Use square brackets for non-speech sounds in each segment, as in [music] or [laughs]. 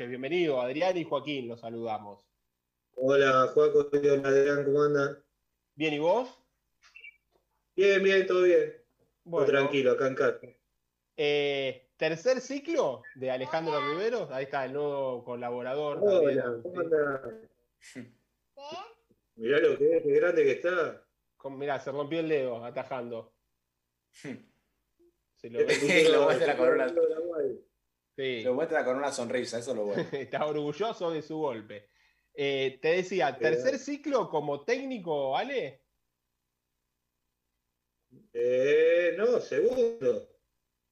noches. Bienvenido, Adrián y Joaquín, los saludamos. Hola, Joaco, hola, Adrián, ¿cómo andan? Bien, ¿y vos? Bien, bien, todo bien. Bueno, tranquilo, acá en casa. Eh, tercer ciclo de Alejandro Riveros, ahí está el nuevo colaborador. Hola, ¿cómo Mirá lo que es, qué grande que está. mirá, se rompió el dedo atajando. Se lo, [laughs] lo muestra con una... Sí. Lo muestra con una sonrisa, eso lo bueno. [laughs] está orgulloso de su golpe. Eh, te decía, ¿tercer ciclo como técnico, Ale? Eh, no, segundo.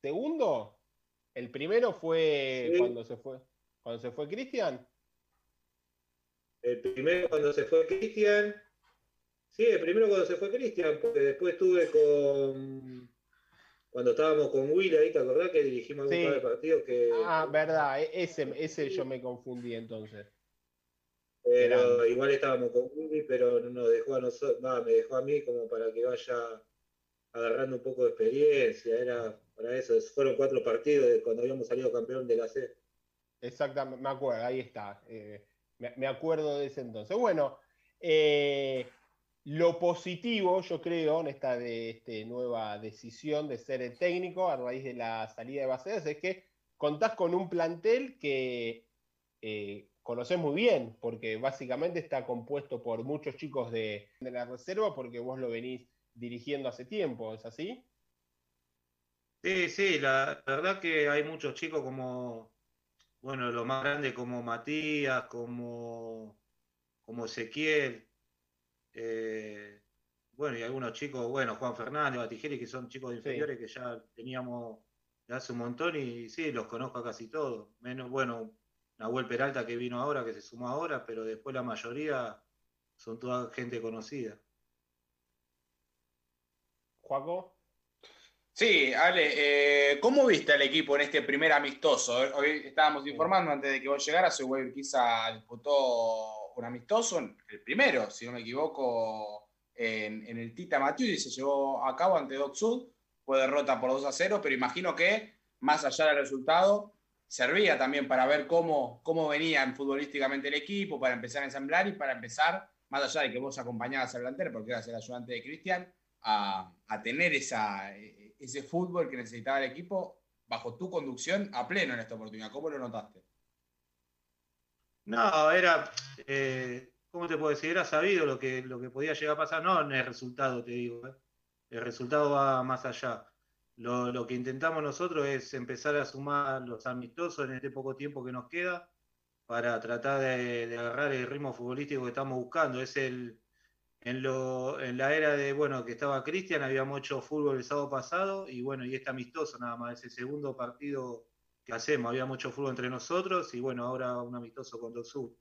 ¿Segundo? ¿El primero fue cuando se fue? ¿Cuando se fue Cristian? El primero cuando se fue Cristian. Sí, el primero cuando se fue Cristian, porque después estuve con. Cuando estábamos con Will ahí, ¿te acordás que dirigimos un par de partidos que. Ah, verdad, e-, ese, ese yo me confundí entonces. Pero igual estábamos con Willy, pero no dejó a nosotros, me dejó a mí como para que vaya agarrando un poco de experiencia. Era para eso, fueron cuatro partidos de cuando habíamos salido campeón de la C. Exactamente, me acuerdo, ahí está. Eh, me, acuerdo de ese entonces. Bueno, eh, lo positivo, yo creo, en esta de, este, nueva decisión de ser el técnico a raíz de la salida de Bacedas es que contás con un plantel que eh, conocés muy bien, porque básicamente está compuesto por muchos chicos de, la reserva, porque vos lo venís dirigiendo hace tiempo, ¿es así? Sí, sí, la, verdad que hay muchos chicos como, bueno, lo más grande como Matías, como, como Ezequiel, eh, bueno, y algunos chicos, bueno, Juan Fernández, Batijeri, que son chicos inferiores que ya teníamos hace un montón y sí, los conozco a casi todos, menos, bueno, Nahuel Peralta que vino ahora, que se sumó ahora, pero después la mayoría son toda gente conocida. Juaco. Sí, Ale, eh, ¿cómo viste al equipo en este primer amistoso? Hoy estábamos informando antes de que vos llegaras, hoy quizá disputó un amistoso, el primero, si no me equivoco, en, el Tita Matiu y se llevó a cabo ante Doc Sud. Fue derrota por 2 a 0, pero imagino que, más allá del resultado, servía también para ver cómo, cómo venía futbolísticamente el equipo, para empezar a ensamblar y para empezar, más allá de que vos acompañabas al delantero, porque eras el ayudante de Cristian, a, tener esa, ese fútbol que necesitaba el equipo bajo tu conducción a pleno en esta oportunidad. ¿Cómo lo notaste? No, era, eh, ¿cómo te puedo decir? Era sabido lo que, lo que podía llegar a pasar, no en el resultado, te digo. ¿eh? El resultado va más allá. Lo, que intentamos nosotros es empezar a sumar los amistosos en este poco tiempo que nos queda para tratar de, agarrar el ritmo futbolístico que estamos buscando. Es el en, lo, en la era de bueno que estaba Cristian, habíamos hecho fútbol el sábado pasado y bueno, y este amistoso nada más, es el segundo partido que hacemos, habíamos hecho fútbol entre nosotros y bueno, ahora un amistoso con Sur.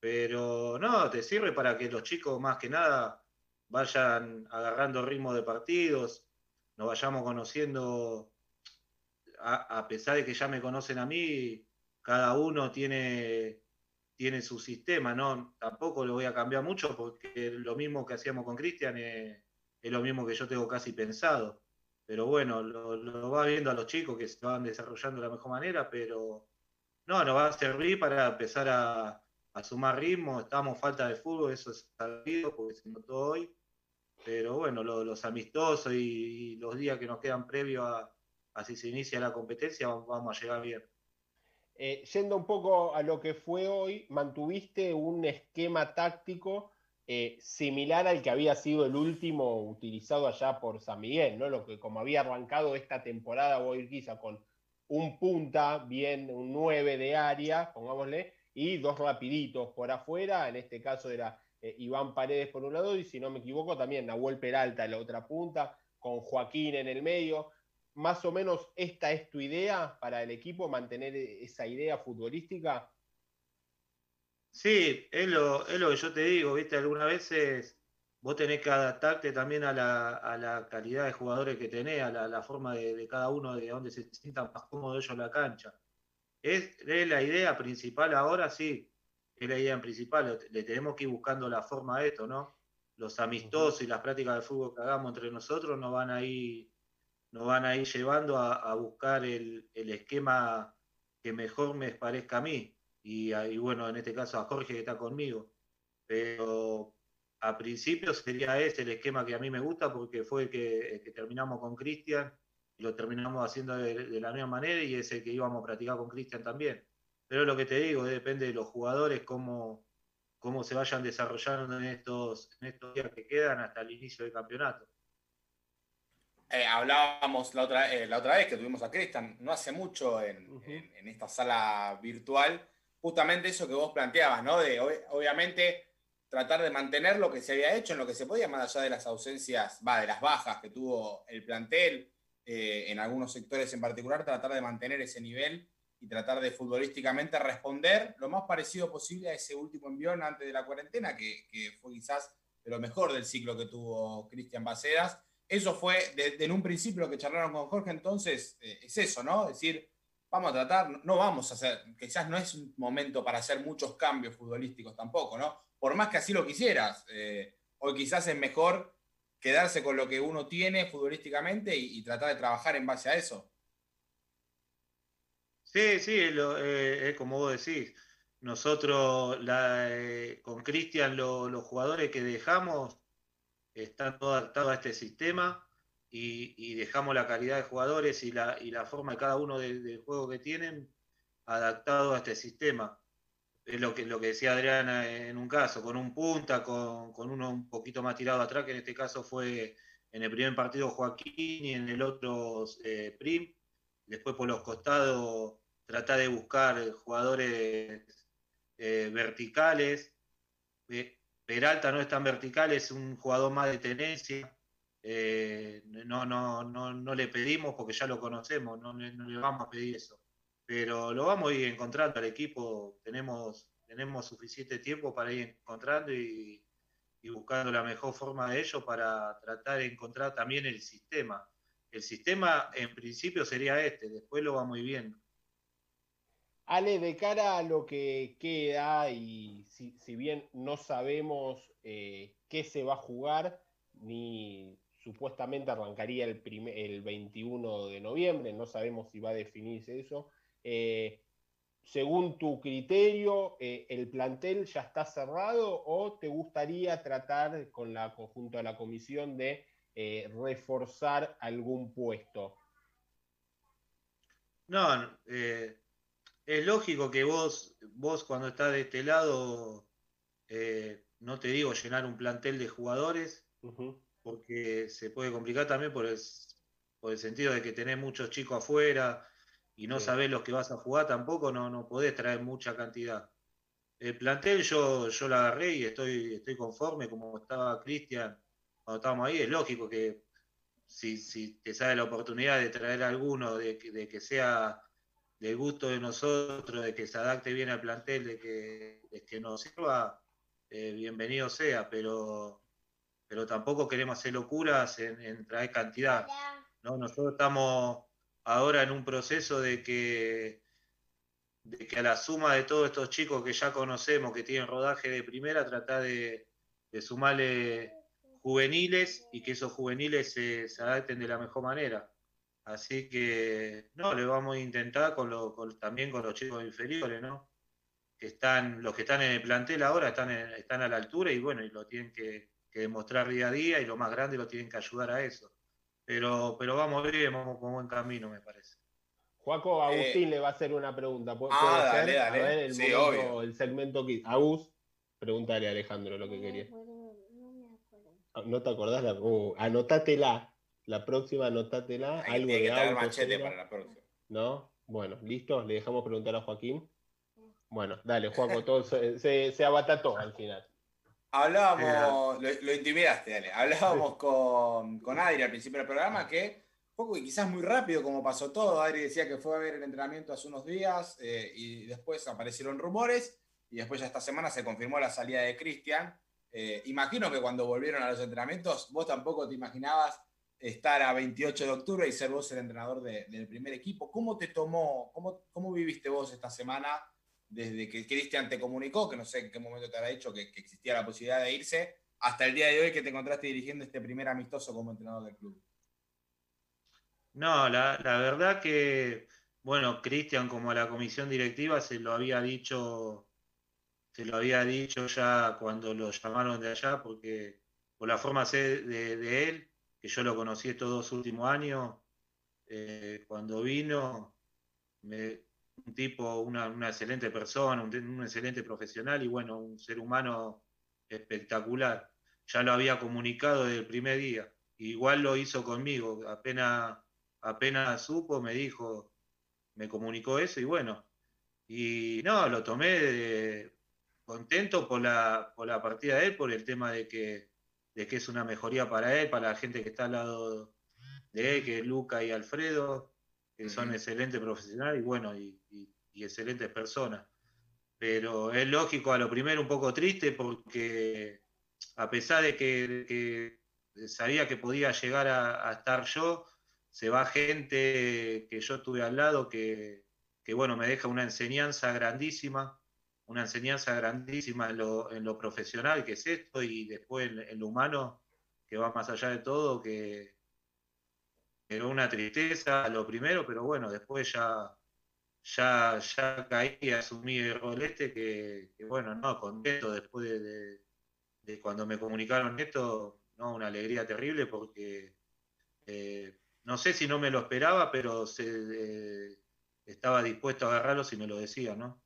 Pero no, te sirve para que los chicos más que nada vayan agarrando ritmo de partidos, nos vayamos conociendo, a, pesar de que ya me conocen a mí, cada uno tiene, tiene su sistema, ¿no? Tampoco lo voy a cambiar mucho porque lo mismo que hacíamos con Cristian es, lo mismo que yo tengo casi pensado. Pero bueno, lo, va viendo a los chicos que se van desarrollando de la mejor manera, pero no, nos va a servir para empezar a, sumar ritmo. Estamos falta de fútbol, eso es sabido porque se notó hoy pero bueno, los amistosos y, los días que nos quedan previo a, si se inicia la competencia, vamos a llegar bien. Eh, yendo un poco a lo que fue hoy, mantuviste un esquema táctico eh, similar al que había sido el último utilizado allá por San Miguel, ¿no? Lo que como había arrancado esta temporada, voy a ir quizá con un punta, bien, un 9 de área, pongámosle, y dos rapiditos por afuera, en este caso era eh, Iván Paredes por un lado y si no me equivoco también Nahuel Peralta en la otra punta, con Joaquín en el medio. Más o menos esta es tu idea para el equipo, mantener esa idea futbolística. Sí, es lo, que yo te digo, viste, algunas veces vos tenés que adaptarte también a la, calidad de jugadores que tenés, a la, forma de, cada uno, de donde se sientan más cómodos ellos en la cancha. Es, es la idea principal ahora, sí, es la idea principal, le tenemos que ir buscando la forma a esto, ¿no? Los amistosos y las prácticas de fútbol que hagamos entre nosotros nos van a ir, nos van a ir llevando a, buscar el, esquema que mejor me parezca a mí. Y, y, bueno, en este caso a Jorge que está conmigo. Pero a principio sería ese el esquema que a mí me gusta porque fue el que, terminamos con Cristian y lo terminamos haciendo de, la misma manera y es el que íbamos a practicar con Cristian también. Pero lo que te digo, depende de los jugadores, cómo, cómo se vayan desarrollando en estos, en estos días que quedan hasta el inicio del campeonato. Eh, hablábamos la otra, eh, la otra vez que tuvimos a Cristian, no hace mucho en, esta sala virtual, justamente eso que vos planteabas, ¿no? De obviamente tratar de mantener lo que se había hecho en lo que se podía, más allá de las ausencias, va, de las bajas que tuvo el plantel, eh, en algunos sectores en particular, tratar de mantener ese nivel y tratar de futbolísticamente responder lo más parecido posible a ese último envión antes de la cuarentena, que, fue quizás de lo mejor del ciclo que tuvo Cristian Bacedas. Eso fue, en un principio que charlaron con Jorge, entonces, eh, es eso, ¿no? Es decir, vamos a tratar, no vamos a hacer, quizás no es un momento para hacer muchos cambios futbolísticos tampoco, ¿no? Por más que así lo quisieras. Eh, o quizás es mejor quedarse con lo que uno tiene futbolísticamente y, tratar de trabajar en base a eso. Sí, sí, eh, es como vos decís. Nosotros eh, con Cristian los jugadores que dejamos están todos adaptados a este sistema y, dejamos la calidad de jugadores y la, y la forma de cada uno del juego que tienen adaptado a este sistema. Es lo que, lo que decía Adriana en un caso, con un punta, con, uno un poquito más tirado atrás, que en este caso fue en el primer partido Joaquín y en el otro eh, Prim. Después por los costados tratar de buscar jugadores eh, verticales. Peralta no es tan vertical, es un jugador más de tenencia. Eh, no, no, no, no, le pedimos porque ya lo conocemos, no, le vamos a pedir eso. Pero lo vamos a ir encontrando al equipo, tenemos, tenemos suficiente tiempo para ir encontrando y, buscando la mejor forma de ello para tratar de encontrar también el sistema. El sistema en principio sería este, después lo vamos a ir viendo. Ale, de cara a lo que queda, y si, bien no sabemos eh, qué se va a jugar, ni supuestamente arrancaría el, el 21 de noviembre, no sabemos si va a definirse eso. Eh, según tu criterio, eh, ¿el plantel ya está cerrado o te gustaría tratar con la conjunto de la comisión de eh, reforzar algún puesto? No, es lógico que vos, vos cuando estás de este lado, no te digo llenar un plantel de jugadores, porque se puede complicar también por el, por el sentido de que tenés muchos chicos afuera y no sabés los que vas a jugar tampoco, no, no podés traer mucha cantidad. El plantel yo, yo lo agarré y estoy, estoy conforme como estaba Cristian cuando estábamos ahí. Es lógico que si, si te sale la oportunidad de traer alguno, de, de que sea del gusto de nosotros, de que se adapte bien al plantel, de que, de que nos sirva, eh, bienvenido sea, pero pero tampoco queremos hacer locuras en, traer cantidad. ¿no? Nosotros estamos ahora en un proceso de que, de que a la suma de todos estos chicos que ya conocemos, que tienen rodaje de primera, tratar de, sumarle juveniles y que esos juveniles se, adapten de la mejor manera. Así que, no, le vamos a intentar con también con los chicos inferiores, ¿no? Que están, los que están en el plantel ahora están, están a la altura y bueno, y lo tienen que, que demostrar día a día y lo más grande lo tienen que ayudar a eso. Pero, pero vamos bien, vamos con buen camino, me parece. Juaco, Agustín eh, le va a hacer una pregunta. ah, dale, dale. A ver, el, sí, obvio. el segmento que. Agus, pregúntale a Alejandro lo que quería. Ah, no te acordás la. Uh, anotátela. La próxima, anotátela. algo de que auto, machete para la próxima. ¿No? Bueno, ¿listo? Le dejamos preguntar a Joaquín. Bueno, dale, Juaco, todo se, se, se abatató al final. Hablábamos, lo, intimidaste, dale. Hablábamos con, con Adri al principio del programa que, poco y quizás muy rápido como pasó todo, Adri decía que fue a ver el entrenamiento hace unos días eh, y después aparecieron rumores y después ya esta semana se confirmó la salida de Cristian. Eh, imagino que cuando volvieron a los entrenamientos vos tampoco te imaginabas estar a 28 de octubre y ser vos el entrenador del primer equipo. ¿Cómo te tomó, cómo, cómo viviste vos esta semana? Desde que Cristian te comunicó, que no sé en qué momento te habrá dicho que, existía la posibilidad de irse, hasta el día de hoy que te encontraste dirigiendo este primer amistoso como entrenador del club? No, la, verdad que bueno, Cristian como a la comisión directiva se lo había dicho, se lo había dicho ya cuando lo llamaron de allá, porque por la forma de, de él, que yo lo conocí estos dos últimos años, eh, cuando vino, un tipo, una, excelente persona, un, excelente profesional y bueno, un ser humano espectacular. Ya lo había comunicado desde el primer día. Igual lo hizo conmigo. Apenas, apenas supo, me dijo, me comunicó eso y bueno. Y no, lo tomé contento por la, por la partida de él, por el tema de que, de que es una mejoría para él, para la gente que está al lado de él, que es Luca y Alfredo, que son excelentes profesionales y bueno, y, excelentes personas. Pero es lógico, a lo primero un poco triste porque a pesar de que, sabía que podía llegar a, estar yo, se va gente que yo tuve al lado que, bueno, me deja una enseñanza grandísima, una enseñanza grandísima en lo, profesional que es esto y después en, lo humano que va más allá de todo, que, era una tristeza lo primero, pero bueno, después ya, ya, ya caí asumí el rol este, que, bueno, no, contento después de, cuando me comunicaron esto, no, una alegría terrible porque eh, no sé si no me lo esperaba, pero se, eh, estaba dispuesto a agarrarlo si me lo decía, ¿no?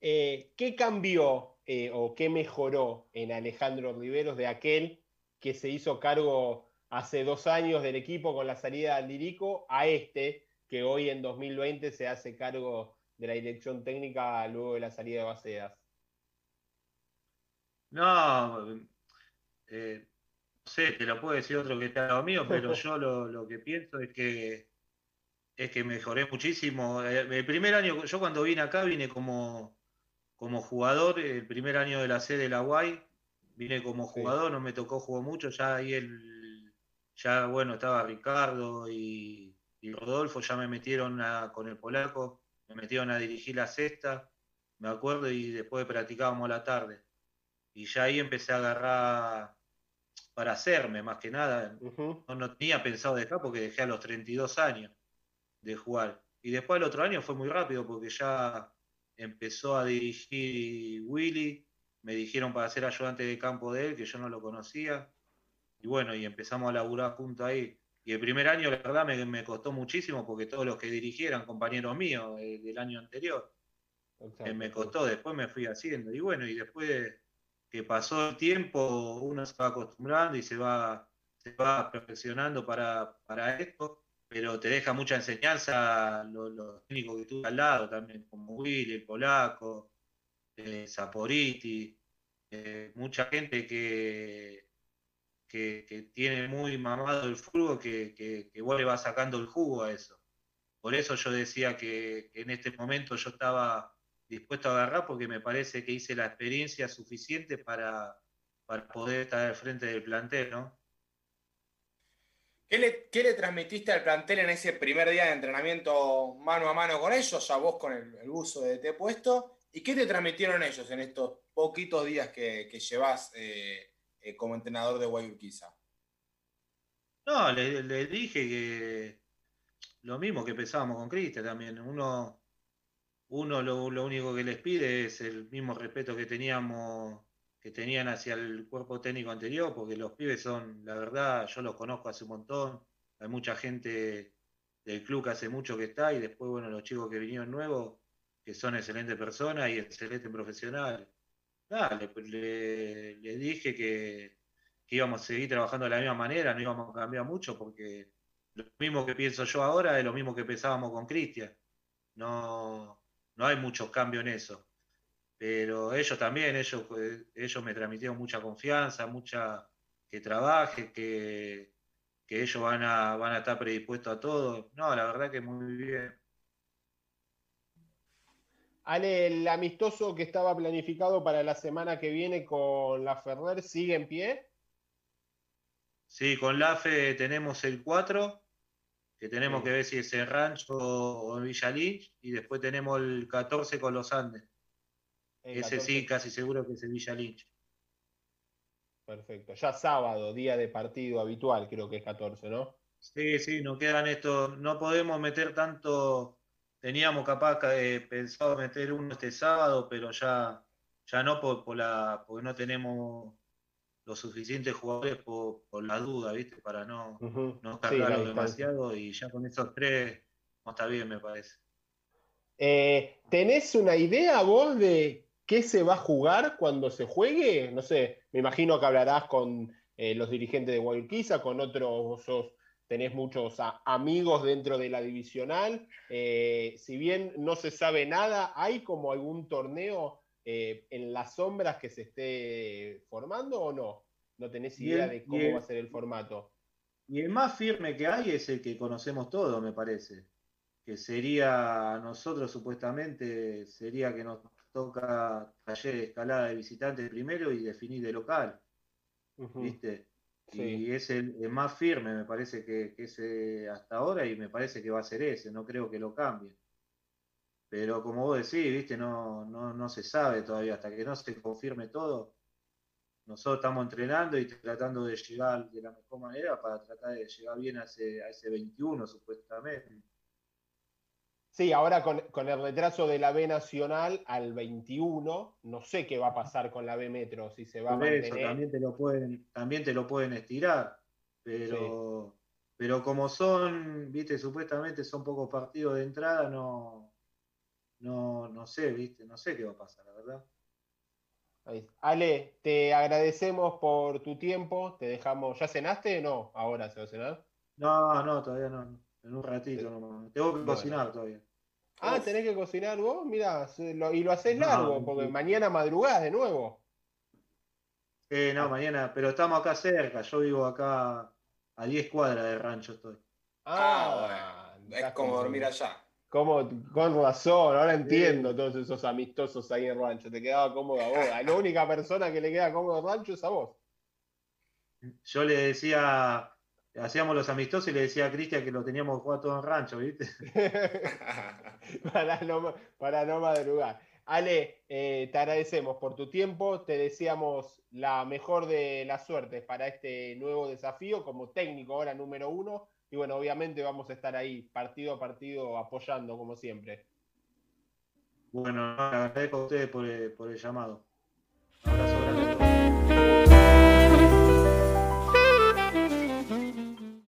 Eh, ¿Qué cambió o qué mejoró en Alejandro Riveros de aquel que se hizo cargo hace dos años del equipo con la salida de Lirico a este, que hoy en 2020 se hace cargo de la dirección técnica luego de la salida de Bacedas? No, eh, no sé, te lo puedo decir otro que está lo mío, pero yo lo, que pienso es que es que mejoré muchísimo. Eh, el primer año, yo cuando vine acá vine como, como jugador, el primer año de la sede de la UAI, vine como jugador, no me tocó jugar mucho, ya ahí el ya bueno, estaba Ricardo y, Rodolfo, ya me metieron con el polaco, me metieron a dirigir la cesta, me acuerdo, y después practicábamos a la tarde. Y ya ahí empecé a agarrar para hacerme, más que nada. no, tenía pensado dejar porque dejé a los 32 años de jugar. Y después el otro año fue muy rápido porque ya empezó a dirigir Willy, me dijeron para ser ayudante de campo de él, que yo no lo conocía y bueno, y empezamos a laburar juntos ahí. Y el primer año, la verdad, me, costó muchísimo porque todos los que dirigieran, compañeros míos eh, del año anterior, eh, me costó, después me fui haciendo. Y bueno, y después que pasó el tiempo, uno se va acostumbrando y se va, se va perfeccionando para, esto, pero te deja mucha enseñanza los, técnicos que tuve al lado también, como Willy, el polaco, eh, Saporiti, mucha gente que que, tiene muy mamado el fútbol, que, que, vos le vas sacando el jugo a eso. Por eso yo decía que, en este momento yo estaba dispuesto a agarrar porque me parece que hice la experiencia suficiente para, poder estar al frente del plantel, ¿no? ¿Qué le, ¿Qué le, transmitiste al plantel en ese primer día de entrenamiento mano a mano con ellos, a vos con el, uso de te puesto? ¿Y qué te transmitieron ellos en estos poquitos días que, que llevas eh, eh, como entrenador de Guayurquiza? No, le, dije que lo mismo que pensábamos con Cristian también. Uno, uno lo, único que les pide es el mismo respeto que teníamos, que tenían hacia el cuerpo técnico anterior, porque los pibes son, la verdad, yo los conozco hace un montón. Hay mucha gente del club que hace mucho que está, y después, bueno, los chicos que vinieron nuevos, que son excelentes personas y excelentes profesionales dale, pues le, dije que, íbamos a seguir trabajando de la misma manera, no íbamos a cambiar mucho, porque lo mismo que pienso yo ahora es lo mismo que pensábamos con Cristian. No, no hay muchos cambios en eso. Pero ellos también, ellos, eh, ellos me transmitieron mucha confianza, mucha que trabaje, que, que ellos van a, van a estar predispuestos a todo. No, la verdad que muy bien. Ale, el amistoso que estaba planificado para la semana que viene con la Ferrer, ¿sigue en pie? Sí, con la FE tenemos el 4, que tenemos que ver si es en Rancho o en Villa y después tenemos el 14 con los Andes. Ese sí, casi seguro que es el Villa Perfecto. Ya sábado, día de partido habitual, creo que es 14, ¿no? Sí, sí, nos quedan estos, no podemos meter tanto, teníamos capaz eh, pensado meter uno este sábado, pero ya, ya no por, la, porque no tenemos los suficientes jugadores por, la duda, ¿viste? Para no, no cargarlo demasiado y ya con estos tres no está bien, me parece. Eh, ¿Tenés una idea vos de qué se va a jugar cuando se juegue? No sé, me imagino que hablarás con eh, los dirigentes de Guadalquivir, con otros, tenés muchos amigos dentro de la divisional. Eh, si bien no se sabe nada, ¿hay como algún torneo eh, en las sombras que se esté formando o no? ¿No tenés idea de cómo va a ser el formato? Y el más firme que hay es el que conocemos todos, me parece. Que sería, nosotros supuestamente, sería que nos toca taller de escalada de visitantes primero y definir de local. ¿Viste? Y es el, más firme, me parece que, que ese hasta ahora, y me parece que va a ser ese, no creo que lo cambie. Pero como vos decís, viste, no, no, no se sabe todavía, hasta que no se confirme todo. Nosotros estamos entrenando y tratando de llegar de la mejor manera para tratar de llegar bien a ese, a ese 21, supuestamente. Sí, ahora con, el retraso de la B Nacional al 21, no sé qué va a pasar con la B Metro, si se va a mantener. también te lo pueden, también te lo pueden estirar, pero, pero como son, viste, supuestamente son pocos partidos de entrada, no, no, no sé, viste, no sé qué va a pasar, la verdad. Ale, te agradecemos por tu tiempo, te dejamos, ¿ya cenaste? No, ahora se va a cenar. No, no, todavía no. En un ratito nomás. Tengo que cocinar todavía. Ah, tenés que cocinar vos, mira, y lo haces largo, porque mañana madrugás de nuevo. Eh, no, mañana, pero estamos acá cerca, yo vivo acá a 10 cuadras de rancho estoy. Ah, ah bueno. es como dormir allá. Como, con razón, ahora entiendo todos esos amistosos ahí en rancho, te quedaba cómodo a vos. La única persona que le queda cómodo en rancho es a vos. Yo le decía hacíamos los amistosos y le decía a Cristian que lo teníamos jugado todo en rancho, ¿viste? [laughs] para, no, para no madrugar. Ale, eh, te agradecemos por tu tiempo, te deseamos la mejor de las suertes para este nuevo desafío como técnico ahora número uno y bueno, obviamente vamos a estar ahí partido a partido apoyando como siempre. Bueno, agradezco a ustedes por el, por el llamado.